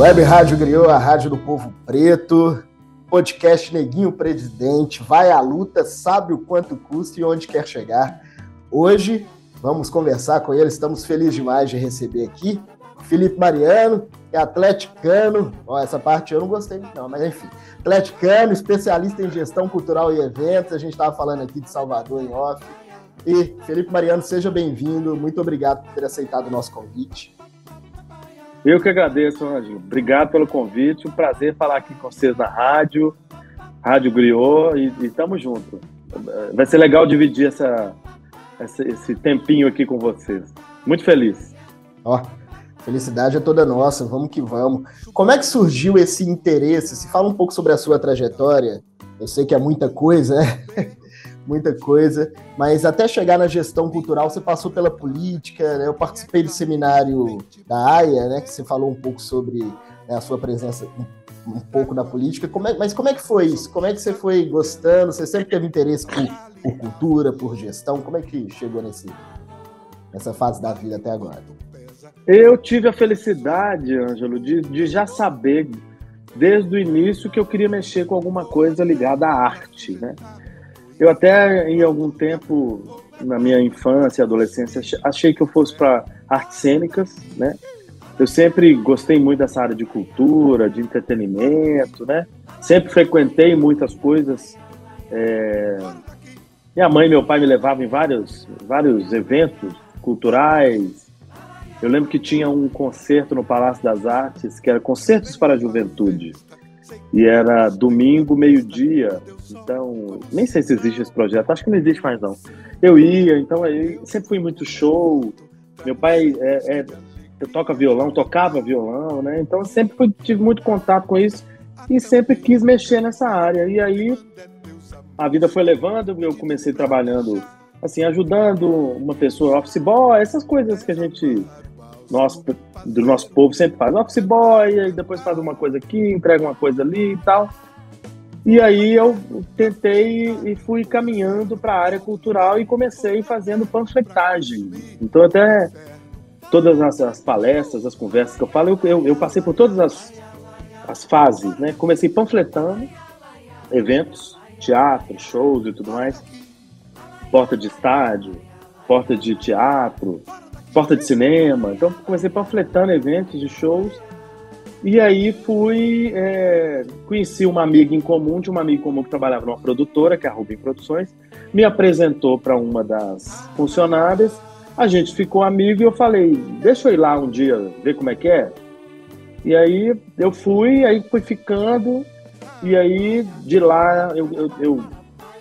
Web Rádio Griou, a rádio do povo preto. Podcast Neguinho Presidente. Vai à luta, sabe o quanto custa e onde quer chegar. Hoje vamos conversar com ele. Estamos felizes demais de receber aqui Felipe Mariano, é atleticano. Ó, essa parte eu não gostei, não, mas enfim. Atleticano, especialista em gestão cultural e eventos. A gente estava falando aqui de Salvador em off. E Felipe Mariano, seja bem-vindo. Muito obrigado por ter aceitado o nosso convite. Eu que agradeço, Anjo. Obrigado pelo convite. Um prazer falar aqui com vocês na rádio, Rádio Griot, e, estamos juntos. Vai ser legal dividir essa, essa, esse tempinho aqui com vocês. Muito feliz. Ó, felicidade é toda nossa, vamos que vamos. Como é que surgiu esse interesse? Se fala um pouco sobre a sua trajetória. Eu sei que é muita coisa, né? Muita coisa, mas até chegar na gestão cultural você passou pela política, né? Eu participei do seminário da AIA, né? Que você falou um pouco sobre né, a sua presença um, pouco na política. Como é, mas como é que foi isso? Como é que você foi gostando? Você sempre teve interesse por, por cultura, por gestão? Como é que chegou nesse, nessa fase da vida até agora? Eu tive a felicidade, Ângelo, de, de já saber desde o início que eu queria mexer com alguma coisa ligada à arte, né? Eu até, em algum tempo, na minha infância e adolescência, achei que eu fosse para artes cênicas, né? Eu sempre gostei muito dessa área de cultura, de entretenimento, né? Sempre frequentei muitas coisas. É... Minha mãe e meu pai me levavam em vários, vários eventos culturais. Eu lembro que tinha um concerto no Palácio das Artes, que era Concertos para a Juventude. E era domingo, meio-dia. Então, nem sei se existe esse projeto, acho que não existe mais não. Eu ia, então aí sempre fui muito show. Meu pai é, é, toca violão, tocava violão, né? Então sempre tive muito contato com isso e sempre quis mexer nessa área. E aí a vida foi levando, eu comecei trabalhando assim, ajudando uma pessoa, office boy, essas coisas que a gente nosso, do nosso povo sempre faz office boy, e depois faz uma coisa aqui, entrega uma coisa ali e tal. E aí eu tentei e fui caminhando para a área cultural e comecei fazendo panfletagem. Então até todas as, as palestras, as conversas que eu falo, eu, eu, eu, passei por todas as, as fases, né? Comecei panfletando eventos, teatro, shows e tudo mais, porta de estádio, porta de teatro, porta de cinema. Então comecei panfletando eventos de shows. E aí fui, é, conheci uma amiga em comum, de uma amiga em comum que trabalhava numa produtora, que é a Rubim Produções, me apresentou para uma das funcionárias, a gente ficou amigo e eu falei, deixa eu ir lá um dia ver como é que é. E aí eu fui, aí fui ficando, e aí de lá eu, eu, eu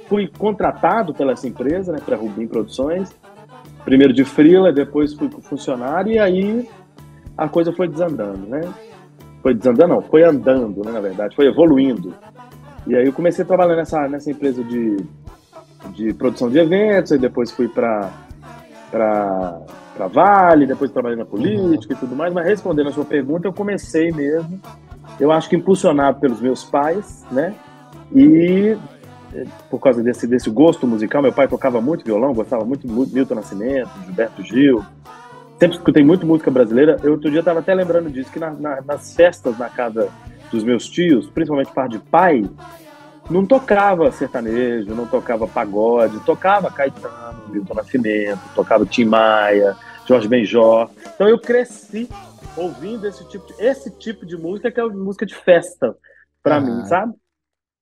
fui contratado pela essa empresa, né, para Rubim Produções, primeiro de freela, depois fui funcionário, e aí a coisa foi desandando, né? Foi desandando, não, foi andando, né, na verdade, foi evoluindo. E aí eu comecei a trabalhar nessa, nessa empresa de, de produção de eventos, e depois fui para para Vale, depois trabalhei na política e tudo mais, mas respondendo a sua pergunta, eu comecei mesmo, eu acho que impulsionado pelos meus pais, né? E por causa desse, desse gosto musical. Meu pai tocava muito violão, gostava muito de Milton Nascimento, Gilberto Gil. Sempre escutei muito música brasileira. Eu outro dia estava até lembrando disso, que na, na, nas festas na casa dos meus tios, principalmente par de pai, não tocava sertanejo, não tocava pagode, tocava Caetano, Milton Nascimento, tocava Tim Maia, Jorge Benjó. Então eu cresci ouvindo esse tipo de, esse tipo de música que é música de festa para uhum. mim, sabe?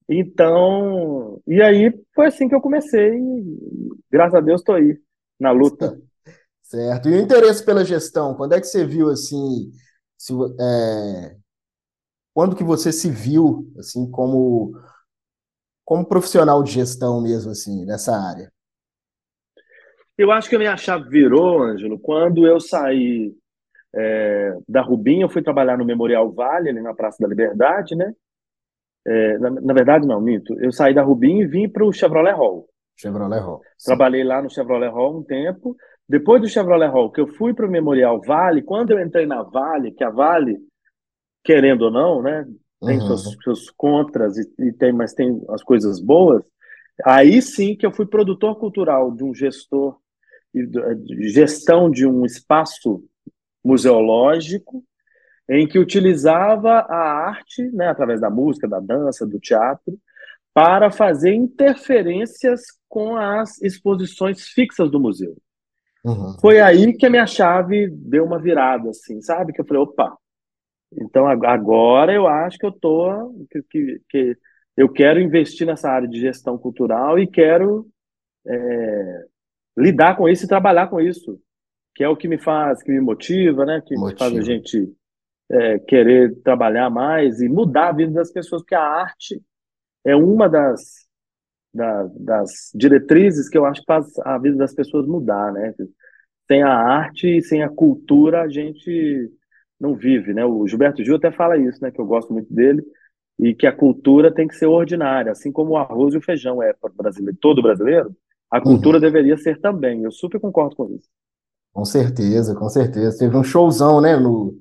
Então, e aí foi assim que eu comecei. E, graças a Deus estou aí, na luta. Certo. E o interesse pela gestão, quando é que você viu assim, se, é, quando que você se viu assim como como profissional de gestão mesmo assim nessa área? Eu acho que a minha chave virou, Ângelo, quando eu saí é, da Rubinha, eu fui trabalhar no Memorial Vale, ali na Praça da Liberdade, né? É, na, na, verdade, não, minto. Eu saí da Rubim e vim para o Chevrolet Hall. Chevrolet Hall. Sim. Trabalhei lá no Chevrolet Hall um tempo. Depois do Chevrolet Hall, que eu fui para o Memorial Vale, quando eu entrei na Vale, que a Vale, querendo ou não, né, tem uhum. seus, seus contras e, e, tem, mas tem as coisas boas. Aí sim que eu fui produtor cultural de um gestor de gestão de um espaço museológico em que utilizava a arte, né, através da música, da dança, do teatro, para fazer interferências com as exposições fixas do museu. Uhum. Foi aí que a minha chave deu uma virada, assim, sabe? Que eu falei, opa, então agora eu acho que eu tô que, que, que eu quero investir nessa área de gestão cultural e quero é, lidar com isso e trabalhar com isso, que é o que me faz, que me motiva, né? Que motiva. faz a gente é, querer trabalhar mais e mudar a vida das pessoas, porque a arte é uma das, das, das diretrizes que eu acho que faz a vida das pessoas mudar, né? Sem a arte e sem a cultura a gente não vive, né? O Gilberto Gil até fala isso, né? Que eu gosto muito dele e que a cultura tem que ser ordinária, assim como o arroz e o feijão é para brasileiro, todo brasileiro, a cultura uhum. deveria ser também. Eu super concordo com isso. Com certeza, com certeza. Teve um showzão, né, no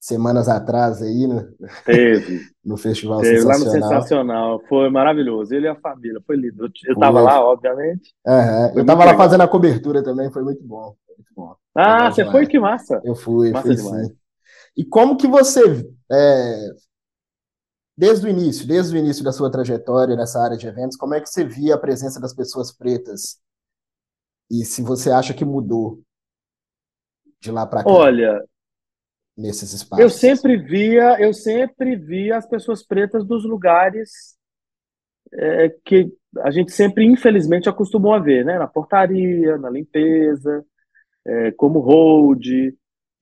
semanas atrás aí, né? Teve. no Festival Teve, Sensacional. lá no Sensacional. Foi maravilhoso. Ele e a família, foi lindo. Eu, estava lá, obviamente. Uhum. Eu estava lá fazendo a cobertura também, foi muito bom. Muito bom. Ah, você foi? Que massa. Eu fui, massa fui demais. sim. E como que você, é, desde o início, desde o início da sua trajetória nessa área de eventos, como é que você via a presença das pessoas pretas? E se você acha que mudou de lá para cá? Olha, nesses espaços. Eu sempre via, eu sempre via as pessoas pretas dos lugares é, que a gente sempre, infelizmente, acostumou a ver, né? Na portaria, na limpeza, é, como hold,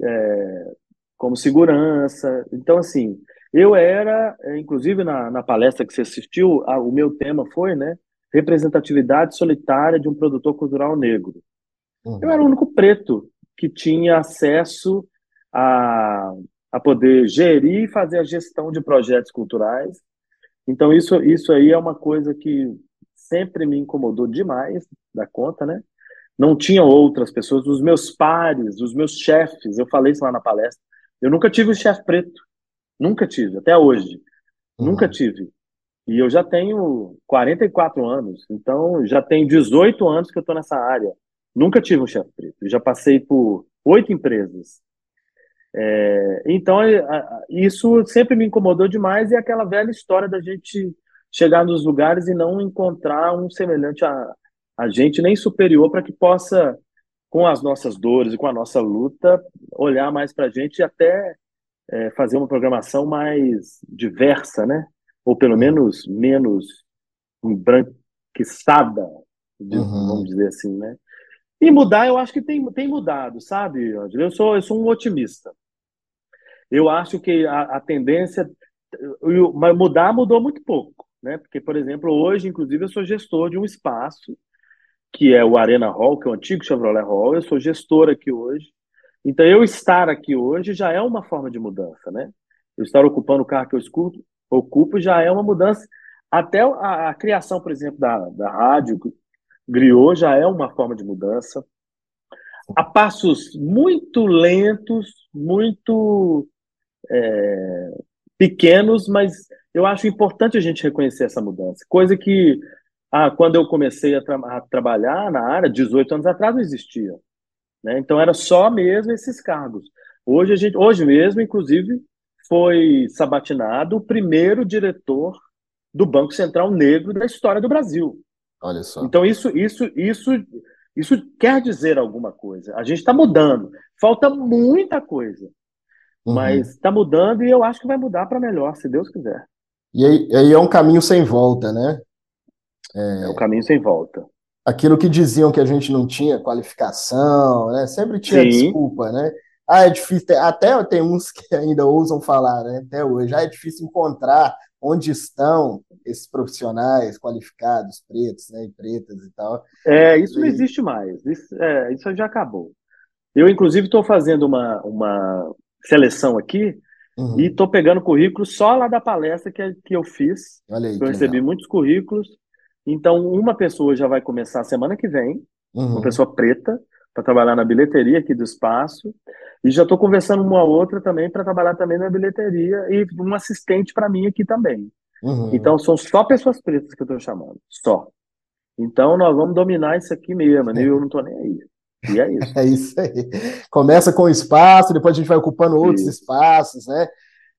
é, como segurança. Então, assim, eu era, é, inclusive na, na palestra que você assistiu, a, o meu tema foi, né, representatividade solitária de um produtor cultural negro. Uhum. Eu era o único preto que tinha acesso a, a poder gerir e fazer a gestão de projetos culturais. Então, isso, isso aí é uma coisa que sempre me incomodou demais da conta, né? Não tinha outras pessoas, os meus pares, os meus chefes, eu falei isso lá na palestra, eu nunca tive um chefe preto. Nunca tive, até hoje. Uhum. Nunca tive. E eu já tenho 44 anos, então já tenho 18 anos que eu estou nessa área. Nunca tive um chefe preto. Eu já passei por oito empresas. É, então, é, isso sempre me incomodou demais e é aquela velha história da gente chegar nos lugares e não encontrar um semelhante a, a gente, nem superior, para que possa com as nossas dores e com a nossa luta, olhar mais para a gente e até é, fazer uma programação mais diversa, né? Ou pelo menos menos embranquiçada, uhum. vamos dizer assim, né? E mudar, eu acho que tem, tem mudado, sabe, Angelo? Eu sou, eu sou um otimista. Eu acho que a, a tendência. Mudar mudou muito pouco, né? Porque, por exemplo, hoje, inclusive, eu sou gestor de um espaço que é o Arena Hall, que é o antigo Chevrolet Hall. Eu sou gestor aqui hoje. Então, eu estar aqui hoje já é uma forma de mudança, né? Eu estar ocupando o carro que eu escuto, ocupo já é uma mudança. Até a, a criação, por exemplo, da, da rádio Griot já é uma forma de mudança. A passos muito lentos, muito é, pequenos, mas eu acho importante a gente reconhecer essa mudança. Coisa que ah, quando eu comecei a, tra a, trabalhar na área, 18 anos atrás, não existia. Né? Então era só mesmo esses cargos. Hoje, a gente, hoje mesmo, inclusive, foi sabatinado o primeiro diretor do Banco Central Negro da história do Brasil. Olha só. Então isso, isso, isso, isso quer dizer alguma coisa. A gente está mudando. Falta muita coisa, uhum. mas está mudando e eu acho que vai mudar para melhor, se Deus quiser. E aí, aí é um caminho sem volta, né? É, é um caminho sem volta. Aquilo que diziam que a gente não tinha qualificação, né? Sempre tinha Sim. desculpa, né? Ah, é difícil. Até tem uns que ainda ousam falar, né? Até hoje. Ah, é difícil encontrar onde estão esses profissionais qualificados, pretos, né? E pretas e tal. É, isso e... não existe mais. Isso, é, isso já acabou. Eu, inclusive, estou fazendo uma, uma seleção aqui uhum. e estou pegando currículos só lá da palestra que, que eu fiz. Olha aí, eu recebi legal. muitos currículos então, uma pessoa já vai começar semana que vem, uhum. uma pessoa preta, para trabalhar na bilheteria aqui do espaço. E já estou conversando uma outra também para trabalhar também na bilheteria e um assistente para mim aqui também. Uhum. Então, são só pessoas pretas que eu estou chamando. Só. Então, nós vamos dominar isso aqui mesmo, né? eu não estou nem aí. E é isso. É isso aí. Começa com espaço, depois a gente vai ocupando outros isso. espaços, né?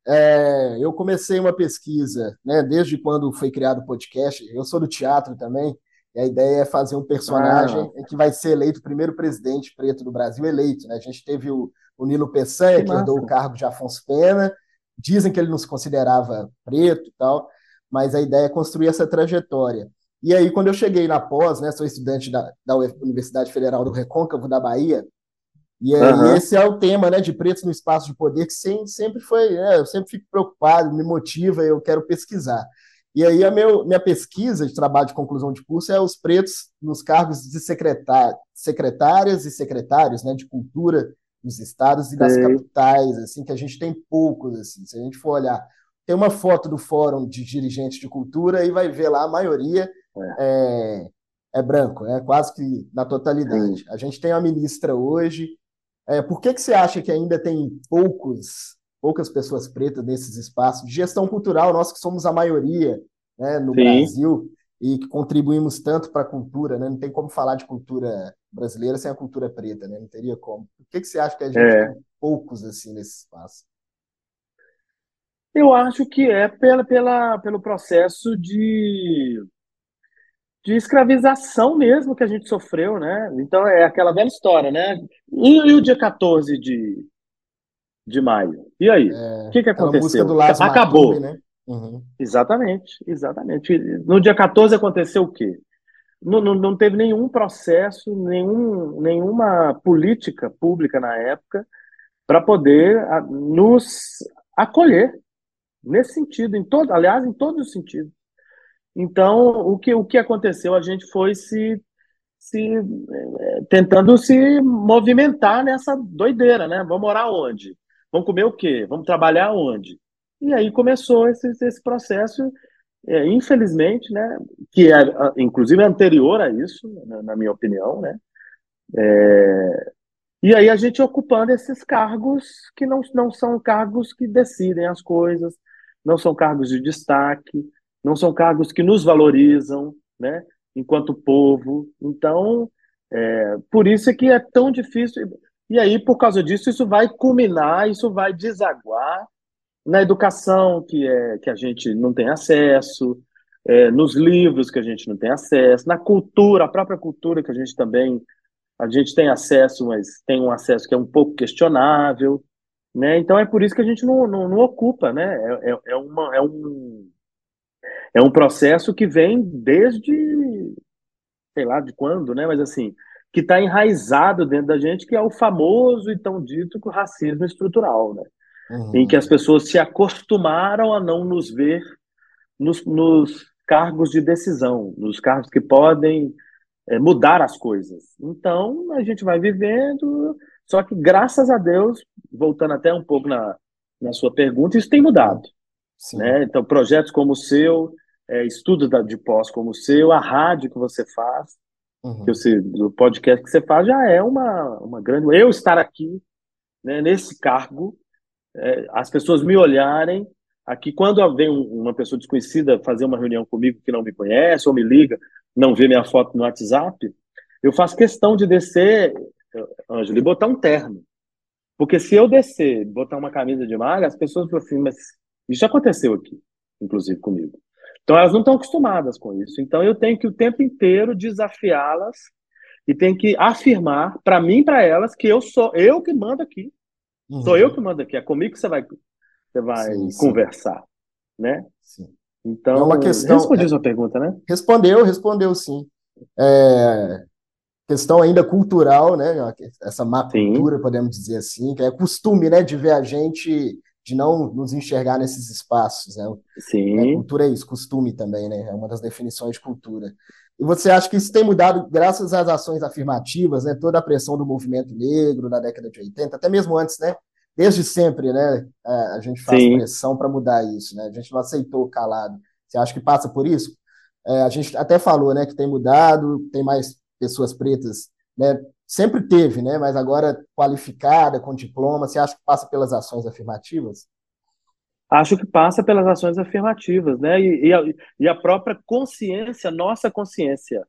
É, eu comecei uma pesquisa, né? Desde quando foi criado o podcast. Eu sou do teatro também. E a ideia é fazer um personagem ah. que vai ser eleito o primeiro presidente preto do Brasil eleito. Né? A gente teve o, o Nilo Peçanha, que, que herdou o cargo de Afonso Pena. Dizem que ele não se considerava preto e tal, mas a ideia é construir essa trajetória. E aí, quando eu cheguei na pós, né, sou estudante da, da Universidade Federal do Recôncavo da Bahia, e aí uhum. esse é o tema, né, de pretos no espaço de poder, que sempre, foi, né, eu sempre fico preocupado, me motiva, eu quero pesquisar. E aí a meu, minha pesquisa de trabalho de conclusão de curso é os pretos nos cargos de secretar, secretárias e secretários, né, de cultura nos estados e das capitais, assim, que a gente tem poucos, assim, se a gente for olhar, tem uma foto do fórum de dirigentes de cultura e vai ver lá a maioria é, é, é branco, é quase que na totalidade. A gente tem uma ministra hoje. É, por que, que você acha que ainda tem poucos, poucas pessoas pretas nesses espaços de gestão cultural? Nós que somos a maioria né, no Sim. Brasil e que contribuímos tanto para a cultura, né? Não tem como falar de cultura brasileira sem a cultura preta, né? Não teria como. Por que, que você acha que a gente é. tem poucos assim nesse espaço? Eu acho que é pela, pela, pelo processo de de escravização mesmo que a gente sofreu, né? Então é aquela velha história, né? E, e o dia 14 de, de maio? E aí? É, o que, que aconteceu? Acabou. né? Uhum. Exatamente, exatamente. No dia 14 aconteceu o quê? Não, não, não teve nenhum processo, nenhum, nenhuma política pública na época para poder a, nos acolher nesse sentido, em todo, aliás, em todos os sentidos. Então, o que, o que aconteceu? A gente foi se, se é, tentando se movimentar nessa doideira, né? Vamos morar onde? Vamos comer o quê? Vamos trabalhar onde? E aí começou esse, esse processo, é, infelizmente, né? Que é, inclusive, anterior a isso, na, na minha opinião, né? É, e aí a gente ocupando esses cargos que não, não são cargos que decidem as coisas, não são cargos de destaque, não são cargos que nos valorizam, né, enquanto povo. Então, é, por isso é que é tão difícil. E aí, por causa disso, isso vai culminar, isso vai desaguar na educação que é que a gente não tem acesso, é, nos livros que a gente não tem acesso, na cultura, a própria cultura que a gente também a gente tem acesso, mas tem um acesso que é um pouco questionável, né? Então é por isso que a gente não, não, não ocupa, né? É, é, é uma, é um é um processo que vem desde, sei lá de quando, né? Mas assim, que está enraizado dentro da gente, que é o famoso e tão dito racismo estrutural, né? Uhum. Em que as pessoas se acostumaram a não nos ver nos, nos cargos de decisão, nos cargos que podem é, mudar as coisas. Então, a gente vai vivendo, só que graças a Deus, voltando até um pouco na, na sua pergunta, isso tem mudado. Né? Então, projetos como o seu, é, estudos de pós como o seu, a rádio que você faz, uhum. que você, o podcast que você faz já é uma, uma grande. Eu estar aqui, né, nesse cargo, é, as pessoas me olharem. Aqui, quando vem uma pessoa desconhecida fazer uma reunião comigo que não me conhece ou me liga, não vê minha foto no WhatsApp, eu faço questão de descer, Ângelo, e botar um terno. Porque se eu descer, botar uma camisa de malha, as pessoas vão assim, mas isso aconteceu aqui, inclusive comigo. Então elas não estão acostumadas com isso. Então eu tenho que o tempo inteiro desafiá-las e tenho que afirmar para mim, para elas, que eu sou eu que mando aqui. Uhum. Sou eu que mando aqui. É comigo que você vai, você vai sim, conversar, sim. né? Sim. Então, é uma questão. Respondeu é, sua pergunta, né? Respondeu, respondeu sim. É, questão ainda cultural, né? Essa má cultura, podemos dizer assim, que é costume, né, de ver a gente de não nos enxergar nesses espaços. Né? Sim. A cultura é isso, costume também, né? É uma das definições de cultura. E você acha que isso tem mudado graças às ações afirmativas, né? Toda a pressão do movimento negro na década de 80, até mesmo antes, né? Desde sempre, né? É, a gente faz Sim. pressão para mudar isso, né? A gente não aceitou calado. Você acha que passa por isso? É, a gente até falou, né? Que tem mudado, tem mais pessoas pretas, né? Sempre teve, né? Mas agora qualificada, com diploma, você acha que passa pelas ações afirmativas? Acho que passa pelas ações afirmativas, né? E, e, a, e a, própria consciência, nossa consciência.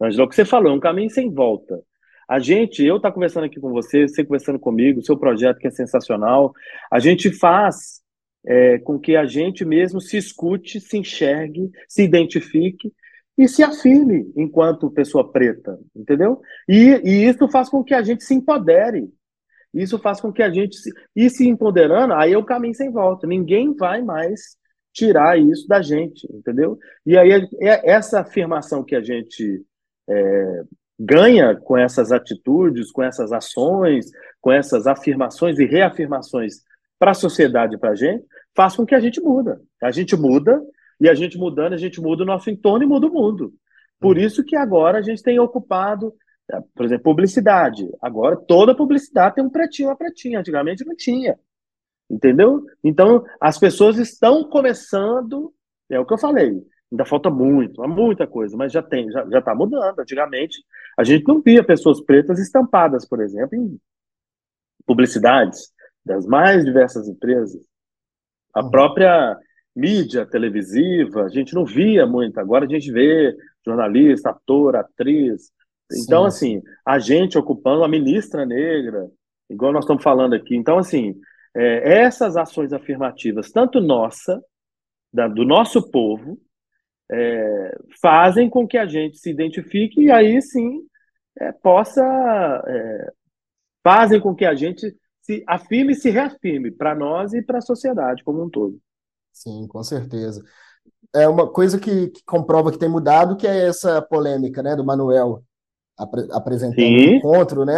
Angela, o que você falou, é um caminho sem volta. A gente, eu estar tá conversando aqui com você, você conversando comigo, seu projeto que é sensacional, a gente faz é, com que a gente mesmo se escute, se enxergue, se identifique e se afirme enquanto pessoa preta, entendeu? E, e isso faz com que a gente se empodere. Isso faz com que a gente se, e se empoderando, aí é o caminho sem volta. Ninguém vai mais tirar isso da gente, entendeu? E aí é, é essa afirmação que a gente é, ganha com essas atitudes, com essas ações, com essas afirmações e reafirmações para a sociedade, para a gente, faz com que a gente muda. A gente muda e a gente mudando, a gente muda o nosso entorno e muda o mundo. Por uhum. isso que agora a gente tem ocupado, é, por exemplo, publicidade. Agora toda publicidade tem um pretinho, uma pretinha. Antigamente não tinha. Entendeu? Então, as pessoas estão começando, é o que eu falei, ainda falta muito, há muita coisa, mas já tem, já está mudando. Antigamente, a gente não via pessoas pretas estampadas, por exemplo, em publicidades das mais diversas empresas. A uhum. própria mídia televisiva, a gente não via muito, agora a gente vê jornalista, ator, atriz. Então, Sim. assim, a gente ocupando a ministra negra, igual nós estamos falando aqui. Então, assim, é, essas ações afirmativas, tanto nossa, da, do nosso povo, é, fazem com que a gente se identifique e aí sim é, possa. É, fazem com que a gente se afirme e se reafirme para nós e para a sociedade como um todo. Sim, com certeza. É uma coisa que, que comprova que tem mudado, que é essa polêmica né, do Manuel apre apresentando Sim. o encontro, né?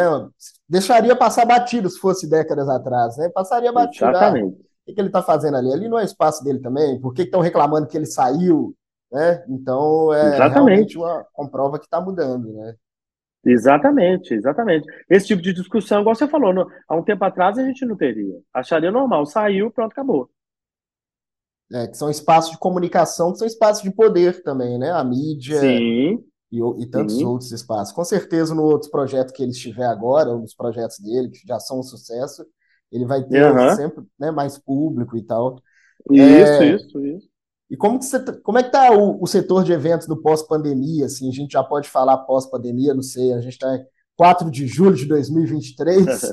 Deixaria passar batido se fosse décadas atrás, né? Passaria batido. Ah, Exatamente. Ah, o que, ele está fazendo ali? Ali não é espaço dele também? Por que estão reclamando que ele saiu? Né? Então, é exatamente. realmente uma comprova que está mudando, né? Exatamente, exatamente. Esse tipo de discussão, igual você falou, no, há um tempo atrás a gente não teria. Acharia normal, saiu, pronto, acabou. É, que são espaços de comunicação, que são espaços de poder também, né? A mídia, Sim e, e tantos uhum. outros espaços. Com certeza, no outros projetos que ele estiver agora, ou nos projetos dele, que já são um sucesso, ele vai ter uhum. sempre né, mais público e tal. Isso, é... isso, isso. E como, que você, tá, como é que está o, o, setor de eventos do pós-pandemia? Assim, a gente já pode falar pós-pandemia, não sei, a gente está em 4 de julho de 2023,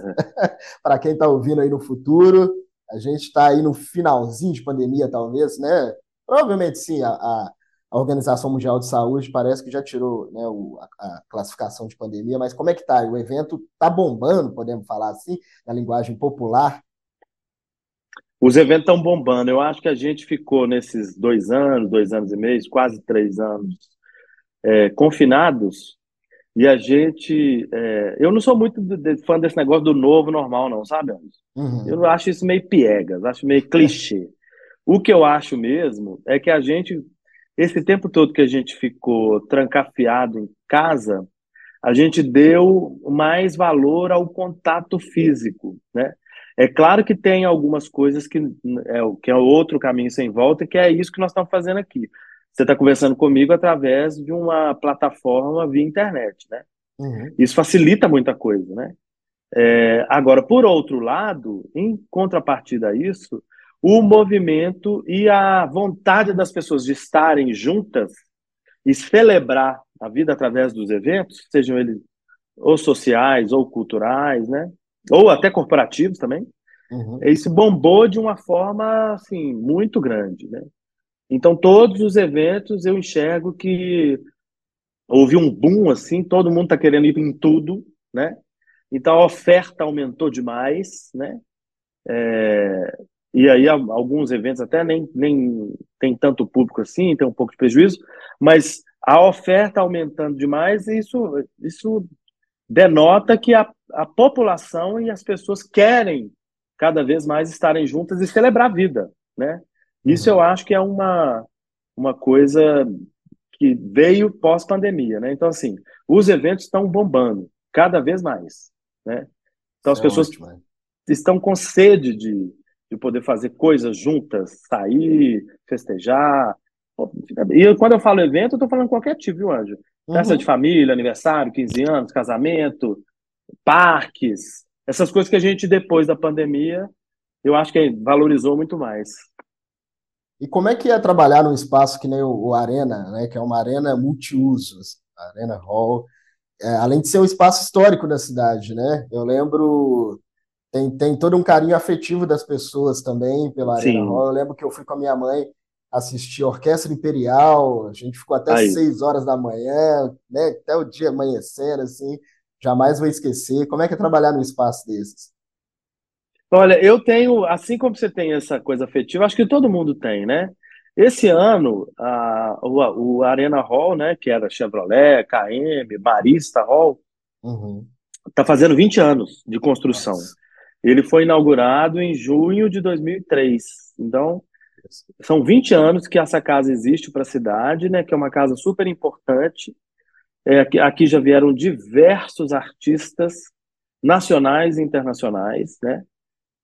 para quem está ouvindo aí no futuro, a gente está aí no finalzinho de pandemia, talvez, né? Provavelmente sim, a, a Organização Mundial de Saúde parece que já tirou né, o, a, a, classificação de pandemia, mas como é que está? O evento está bombando, podemos falar assim, na linguagem popular? Os eventos estão bombando. Eu acho que a gente ficou nesses dois anos, dois anos e meio, quase três anos, é, confinados, e a gente. É, eu não sou muito de, de, fã desse negócio do novo normal, não, sabe, uhum. Eu acho isso meio piegas, acho meio clichê. O que eu acho mesmo é que a gente esse tempo todo que a gente ficou trancafiado em casa, a gente deu mais valor ao contato físico, né? É claro que tem algumas coisas que é, que é outro caminho sem volta, que é isso que nós estamos fazendo aqui. Você está conversando comigo através de uma plataforma via internet, né? Uhum. Isso facilita muita coisa, né? É, agora, por outro lado, em contrapartida a isso, o movimento e a vontade das pessoas de estarem juntas e celebrar a vida através dos eventos, sejam eles ou sociais ou culturais, né? Ou até corporativos também. Uhum. Isso bombou de uma forma assim muito grande, né? Então todos os eventos eu enxergo que houve um boom assim, todo mundo está querendo ir em tudo, né? Então a oferta aumentou demais, né? É, e aí alguns eventos até nem, nem tem tanto público assim, tem um pouco de prejuízo, mas a oferta aumentando demais, isso, isso denota que a, a população e as pessoas querem cada vez mais estarem juntas e celebrar a vida, né? Isso uhum. eu acho que é uma, uma coisa que veio pós-pandemia, né? Então, assim, os eventos estão bombando cada vez mais, né? Então, as é pessoas ótimo, né? estão com sede de, de poder fazer coisas juntas, sair, festejar. E quando eu falo evento, eu estou falando qualquer tipo, viu, Anjo? Festa uhum. de família, aniversário, 15 anos, casamento, parques, essas coisas que a gente, depois da pandemia, eu acho que valorizou muito mais. E como é que é trabalhar num espaço que nem o, Arena, né, que é uma arena multiusos, a Arena Hall, é, além de ser um espaço histórico da cidade, né? Eu lembro tem, tem todo um carinho afetivo das pessoas também pela Arena Hall. Eu lembro que eu fui com a minha mãe assistir Orquestra Imperial, a gente ficou até Aí. seis horas da manhã, né, até o dia amanhecer, assim, jamais vou esquecer. Como é que é trabalhar num espaço desses? Olha, eu tenho, assim como você tem essa coisa afetiva, acho que todo mundo tem, né? Esse ano, a, o, Arena Hall, né, que era Chevrolet, KM, Marista Hall, está uhum. fazendo 20 anos de construção. Nossa. Ele foi inaugurado em junho de 2003. Então, são 20 anos que essa casa existe para a cidade, né, que é uma casa super importante. É, aqui já vieram diversos artistas nacionais e internacionais. Né?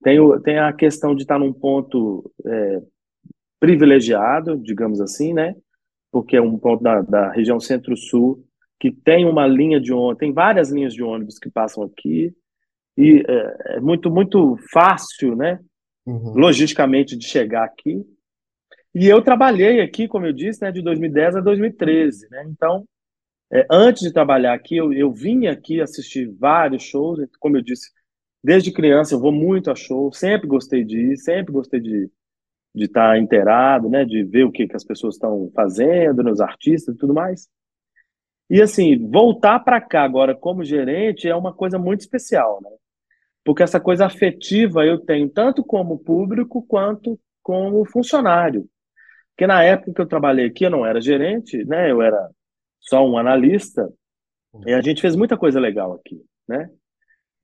Tem, o, tem a questão de estar num ponto é, privilegiado, digamos assim, né? porque é um ponto da, da região centro-sul que tem uma linha de ônibus, tem várias linhas de ônibus que passam aqui, e é, é muito, muito fácil, né? Uhum. Logisticamente, de chegar aqui. E eu trabalhei aqui, como eu disse, né, de 2010 a 2013, né? Então, é, antes de trabalhar aqui, eu, eu vim aqui assistir vários shows, como eu disse, desde criança eu vou muito a show, sempre gostei de ir, sempre gostei de de estar tá inteirado, né, de ver o que, que as pessoas estão fazendo, nos artistas e tudo mais. E assim, voltar para cá agora como gerente é uma coisa muito especial, né? porque essa coisa afetiva eu tenho tanto como público quanto como funcionário. Porque na época que eu trabalhei aqui, eu não era gerente, né? Eu era só um analista, e a gente fez muita coisa legal aqui, né?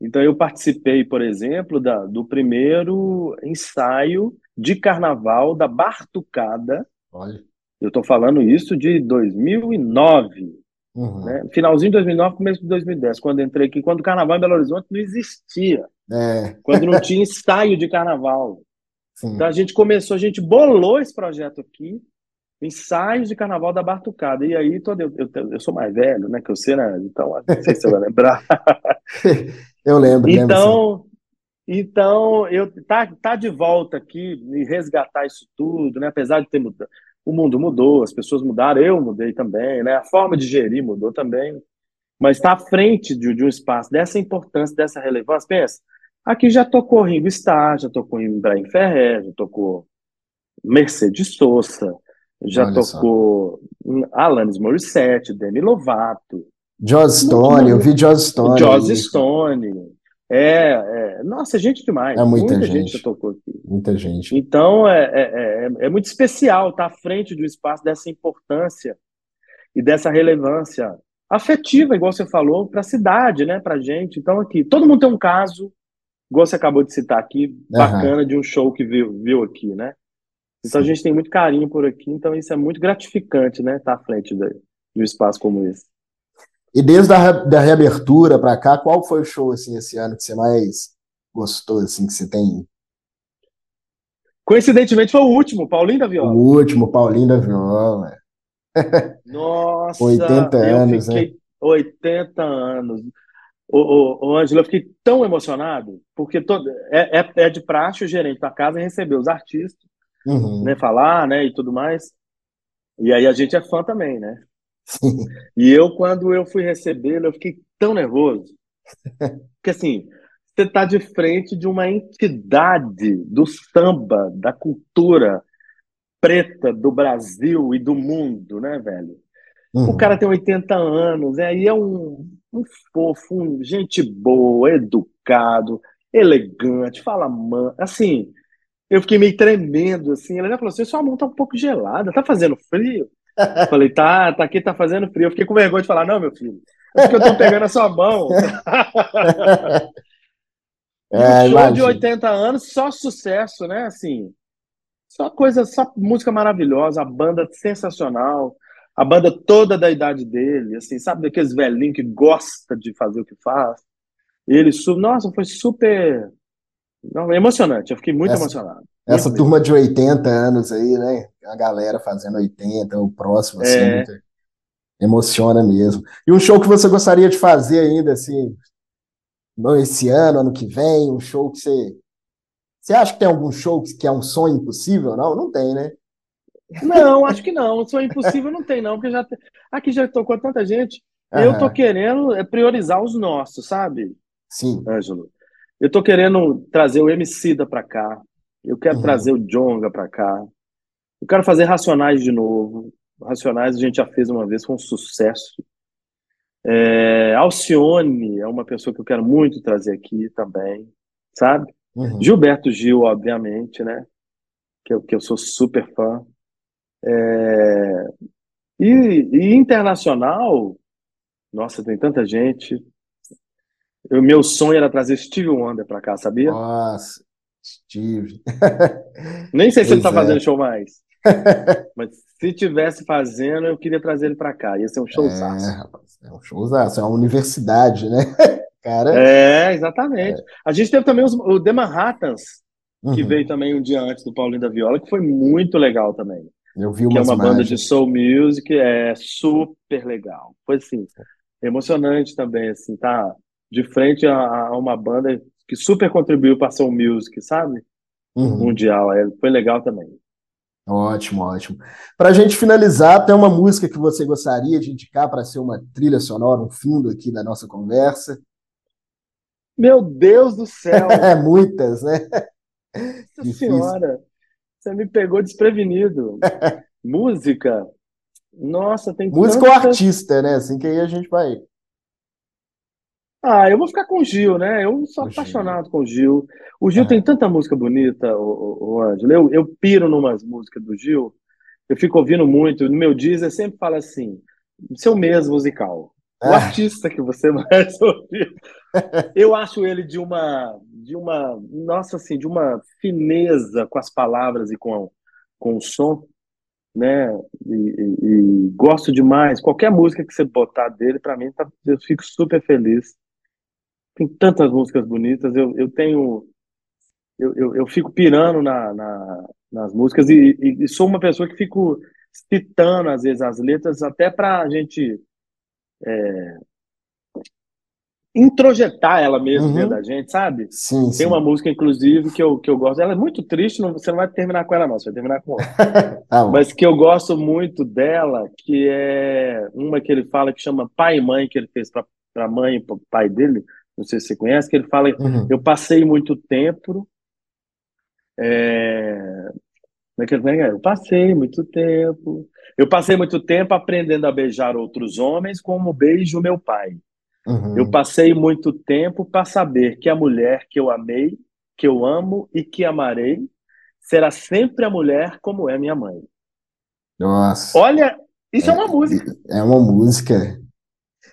Então eu participei, por exemplo, da, do primeiro ensaio de carnaval da Bartucada. Olha. Eu estou falando isso de 2009. Uhum. Né? Finalzinho de 2009, começo de 2010, quando entrei aqui, quando o carnaval em Belo Horizonte não existia. É. Quando não tinha ensaio de carnaval. Sim. Então a gente começou, a gente bolou esse projeto aqui, ensaios de carnaval da Bartucada. E aí, todo, eu, eu, eu sou mais velho, né? Que eu sei, né? Então, não sei se você vai lembrar. eu lembro. Então, lembro, então eu tá, tá de volta aqui e resgatar isso tudo, né? Apesar de ter mudado o mundo mudou, as pessoas mudaram, eu mudei também, né? A forma de gerir mudou também. Mas está à frente de, de, um espaço dessa importância, dessa relevância. Pensa, aqui já tocou Ringo Starr, já tocou Ibrahim Ferrer, já tocou Mercedes Sosa, já Olha tocou só. Alanis Morissette, Demi Lovato. Joss Stone, eu vi Joss Stone. Joss Stone. É, é, nossa, gente demais. É muita, muita gente. gente tocou aqui. Muita gente. Então é, é, é, é muito especial estar à frente do espaço dessa importância e dessa relevância afetiva, igual você falou, para a cidade, né, para gente. Então aqui, todo mundo tem um caso, igual você acabou de citar aqui, bacana uhum. de um show que viu, viu aqui, né? Então Sim. a gente tem muito carinho por aqui, então isso é muito gratificante, né, estar à frente de, de um espaço como esse. E desde a da reabertura para cá, qual foi o show assim esse ano que você mais gostou assim que você tem? Coincidentemente foi o último, Paulinho da Viola. O último, Paulinho da Viola. Nossa, 80 anos, né? 80 anos. Ô, ô, ô Angela, eu fiquei tão emocionado, porque todo, é, é, é de praxe o gerente da casa receber os artistas, uhum. né, falar, né, e tudo mais. E aí a gente é fã também, né? E eu, quando eu fui recebê-lo, eu fiquei tão nervoso. Porque assim, você está de frente de uma entidade do samba, da cultura preta do Brasil e do mundo, né, velho? Uhum. O cara tem 80 anos, né? e é um, um fofo, um, gente boa, educado, elegante, fala man, assim, eu fiquei meio tremendo, assim, ela já falou assim, sua mão tá um pouco gelada, tá fazendo frio? Falei, tá, tá aqui, tá fazendo frio. Eu fiquei com vergonha de falar, não, meu filho, é porque eu tô pegando a sua mão. É, um show de 80 anos, só sucesso, né? Assim, só coisa, só música maravilhosa, a banda sensacional, a banda toda da idade dele, assim, sabe daqueles velhinhos que gosta de fazer o que faz. Ele, nossa, foi super não, emocionante, eu fiquei muito essa, emocionado. Essa muito turma de 80 anos aí, né? A galera fazendo 80, o próximo, assim, é. muito, emociona mesmo. E um show que você gostaria de fazer ainda, assim, não esse ano, ano que vem, um show que você. Você acha que tem algum show que é um sonho impossível? Não, não tem, né? Não, acho que não. Um sonho impossível não tem, não, porque já aqui já tocou tanta gente. Eu tô querendo é, priorizar os nossos, sabe? Sim. Ângelo. Eu tô querendo trazer o Emicida para cá. Eu quero uhum. trazer o Jonga para cá. Eu quero fazer Racionais de novo. Racionais a gente já fez uma vez, foi um sucesso. É, Alcione é uma pessoa que eu quero muito trazer aqui também, sabe? Uhum. Gilberto Gil, obviamente, né? Que eu, que eu sou super fã. É, e, e, internacional, nossa, tem tanta gente. Meu sonho era trazer Steve Wonder para cá, sabia? Nossa, Steve. Nem sei se pois ele tá é. fazendo show mais. Mas se tivesse fazendo, eu queria trazer ele para cá. Ia ser um showzaço. É, é um showzaço, é uma universidade, né? Cara. É, exatamente. É. A gente teve também os, o The Manhattans, que uhum. veio também um dia antes do Paulinho da Viola, que foi muito legal também. Eu vi que é uma imagens. banda de soul music, é super legal. Foi assim, emocionante também, assim, tá de frente a, a uma banda que super contribuiu para soul music, sabe? Uhum. Mundial, é, foi legal também. Ótimo, ótimo. Para a gente finalizar, tem uma música que você gostaria de indicar para ser uma trilha sonora, um fundo aqui da nossa conversa? Meu Deus do céu! Muitas, né? Nossa senhora, você me pegou desprevenido. Música? Nossa, tem Música tantas... ou artista, né? Assim que aí a gente vai. Ah, eu vou ficar com o Gil, né? Eu sou o apaixonado Gil. com o Gil. O Gil tem tanta música bonita, o, o, Ângelo. Eu, eu piro numas músicas do Gil. Eu fico ouvindo muito. No meu Deezer sempre fala assim: seu mês musical. O ah. artista que você mais ouvir. Eu acho ele de uma, de uma, nossa, assim, de uma fineza com as palavras e com, com o som, né? E, e, e gosto demais. Qualquer música que você botar dele, para mim, tá, eu fico super feliz tem tantas músicas bonitas, eu, eu tenho. Eu, eu, eu fico pirando na, na, nas músicas e, e, e, sou uma pessoa que fico citando, às vezes, as letras, até para a gente é, introjetar ela mesmo uhum. dentro da gente, sabe? Sim, Tem sim. uma música, inclusive, que eu, que eu gosto. Ela é muito triste, não, você não vai terminar com ela, não, você vai terminar com outra. ah, Mas que eu gosto muito dela, que é uma que ele fala que chama Pai e Mãe, que ele fez para a mãe e para o pai dele não sei se você conhece, que ele fala, uhum. eu passei muito tempo, é... Como é que ele é? Eu passei muito tempo, eu passei muito tempo aprendendo a beijar outros homens como beijo meu pai. Uhum. Eu passei muito tempo para saber que a mulher que eu amei, que eu amo e que amarei, será sempre a mulher como é minha mãe. Nossa. Olha, isso é, é uma música. É uma música.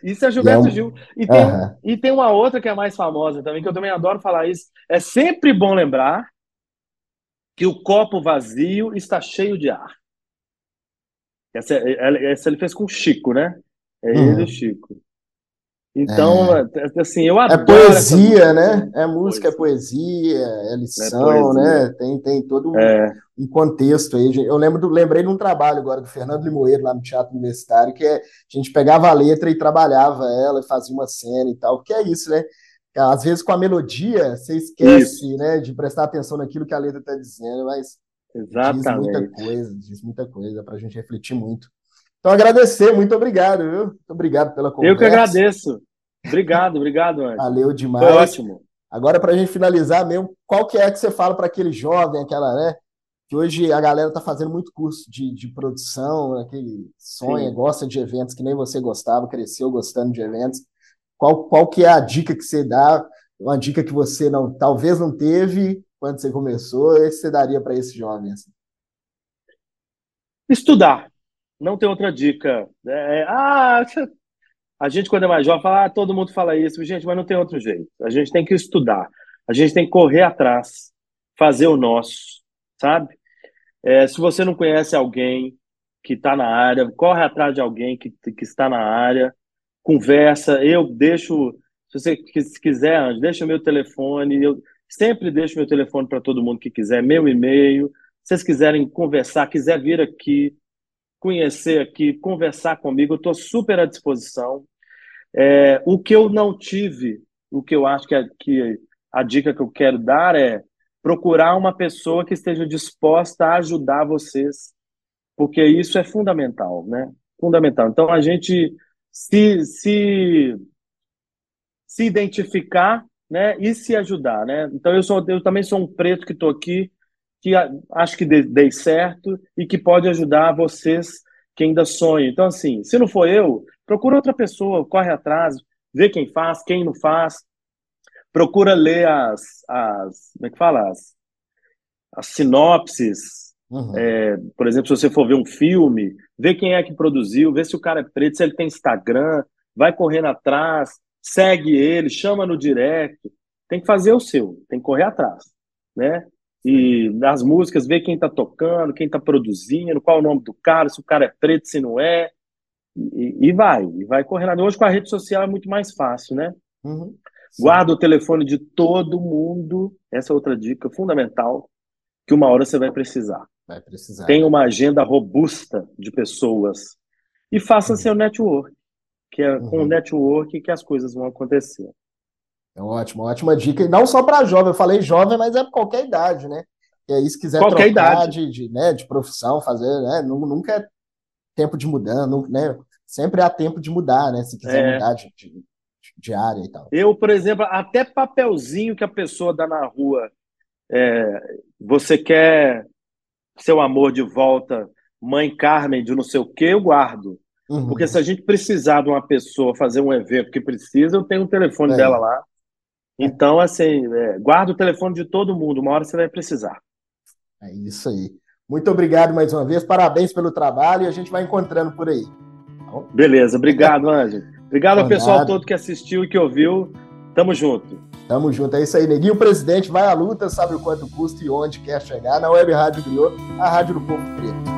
Isso é Gilberto é um... Gil. E tem, uhum. e tem uma outra que é mais famosa também, que eu também adoro falar isso. É sempre bom lembrar que o copo vazio está cheio de ar. Essa, essa ele fez com o Chico, né? É ele e o Chico. Então, é. é. assim, eu é adoro. É poesia, né? É música, é poesia, é lição, é poesia. né? Tem, tem todo um, é. um, contexto aí. Eu lembro do, lembrei de um trabalho agora do Fernando Limoeiro, lá no Teatro Universitário, que é, a gente pegava a letra e trabalhava ela, e fazia uma cena e tal, porque é isso, né? Às vezes com a melodia você esquece, isso. né, de prestar atenção naquilo que a letra está dizendo, mas Exatamente. diz muita coisa, diz muita coisa para a gente refletir muito. Então, agradecer, muito obrigado, viu? Muito obrigado pela conversa. Eu que agradeço. Obrigado, obrigado, Anjo. Valeu demais. Foi ótimo. Agora, para a gente finalizar mesmo, qual que é que você fala para aquele jovem, aquela, né? Que hoje a galera está fazendo muito curso de, de produção, aquele sonha, Sim. gosta de eventos que nem você gostava, cresceu gostando de eventos. Qual, qual que é a dica que você dá? Uma dica que você não, talvez não teve quando você começou, e você daria para esse jovem? Assim? Estudar. Não tem outra dica. É, ah, a gente, quando é mais jovem, fala, ah, todo mundo fala isso, gente, mas não tem outro jeito. A gente tem que estudar, a gente tem que correr atrás, fazer o nosso, sabe? É, se você não conhece alguém que está na área, corre atrás de alguém que, que está na área, conversa. Eu deixo, se você quiser, deixa meu telefone. Eu sempre deixo meu telefone para todo mundo que quiser, meu e-mail. Se vocês quiserem conversar, quiser vir aqui, conhecer aqui, conversar comigo, estou super à disposição. É, o que eu não tive, o que eu acho que, é, que a dica que eu quero dar é procurar uma pessoa que esteja disposta a ajudar vocês, porque isso é fundamental, né? Fundamental. Então a gente se, se, se identificar né, e se ajudar. Né? Então, eu, sou, eu também sou um preto que estou aqui, que acho que dei certo e que pode ajudar vocês que ainda sonham. Então, assim, se não for eu, procura outra pessoa, corre atrás, vê quem faz, quem não faz, procura ler as, as como é que fala? As, as sinopses. Uhum. É, por exemplo, se você for ver um filme, vê quem é que produziu, vê se o cara é preto, se ele tem Instagram, vai correndo atrás, segue ele, chama no direct. Tem que fazer o seu, tem que correr atrás, né? E nas músicas, ver quem está tocando, quem está produzindo, qual o nome do cara, se o cara é preto, se não é. E, e vai, e vai correndo. Hoje com a rede social é muito mais fácil, né? Uhum. Guarda o telefone de todo mundo. Essa é outra dica fundamental, que uma hora você vai precisar. Vai precisar. Tem uma agenda robusta de pessoas. E faça uhum. seu network, que é uhum. com o network que as coisas vão acontecer. É ótimo, ótima dica. E não só para jovem, eu falei jovem, mas é qualquer idade, né? E aí, se quiser qualquer idade. De, de, né, de profissão, fazer, né? Nunca é tempo de mudar, né? Sempre há tempo de mudar, né? Se quiser é. mudar de, de, de, área e tal. Eu, por exemplo, até papelzinho que a pessoa dá na rua, é, você quer seu amor de volta, mãe Carmen de não sei o que, eu guardo. Uhum. Porque se a gente precisar de uma pessoa fazer um evento que precisa, eu tenho o telefone é. dela lá. Então, assim, é, guarda o telefone de todo mundo, uma hora você vai precisar. É isso aí. Muito obrigado mais uma vez, parabéns pelo trabalho e a gente vai encontrando por aí. Tá Beleza, obrigado, Anjo. Obrigado ao pessoal todo que assistiu e que ouviu. Tamo junto. Tamo junto, é isso aí, Neguinho. O presidente vai à luta, sabe o quanto custa e onde quer chegar. Na Web Rádio Griot, a Rádio do Povo Preto.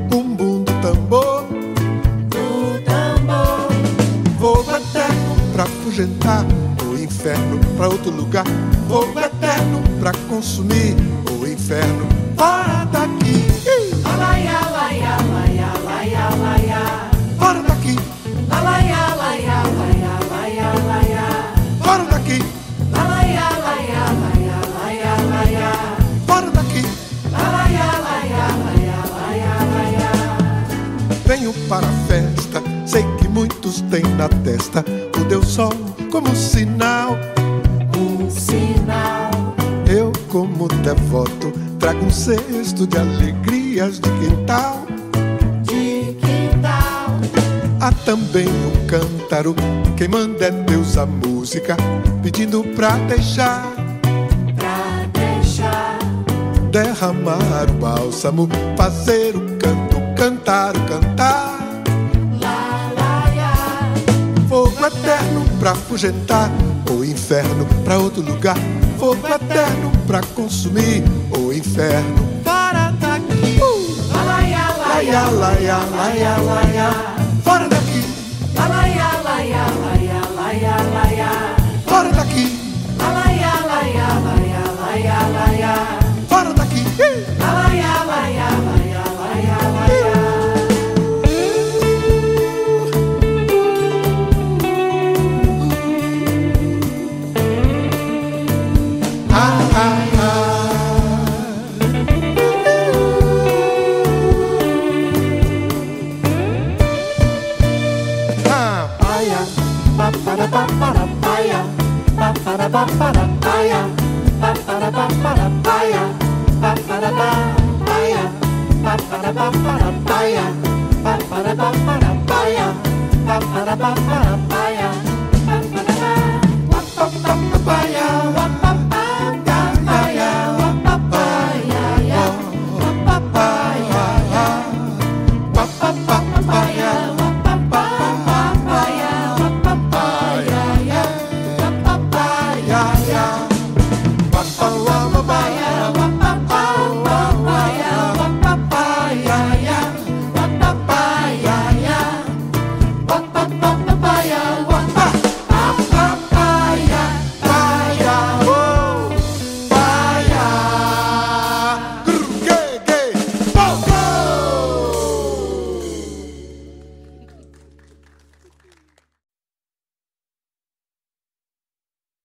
afugentar o inferno pra outro lugar. Fogo eterno pra consumir o inferno fora daqui. Alaia, alaia, alaia, alaia, alaia. Fora daqui. Alaia, alaia, alaia. Fora daqui. Laia, laia, laia, laia, laia. Fora daqui. Laia, laia, laia, laia, laia. Venho para a festa, sei que muitos têm na testa o Deus Sol como sinal. Um sinal. Eu, como devoto, trago um cesto de alegrias de quintal. De quintal. Há também um cântaro, quem manda é Deus a música, pedindo pra deixar. Pra deixar. Derramar o bálsamo, fazer o canto, cantar o cantar. Fogo eterno pra afugentar, o inferno pra outro lugar. Fogo eterno pra consumir, o inferno para daqui. Uh! Laia, laia, laia, laia, laia. Fora daqui. Para para para paia,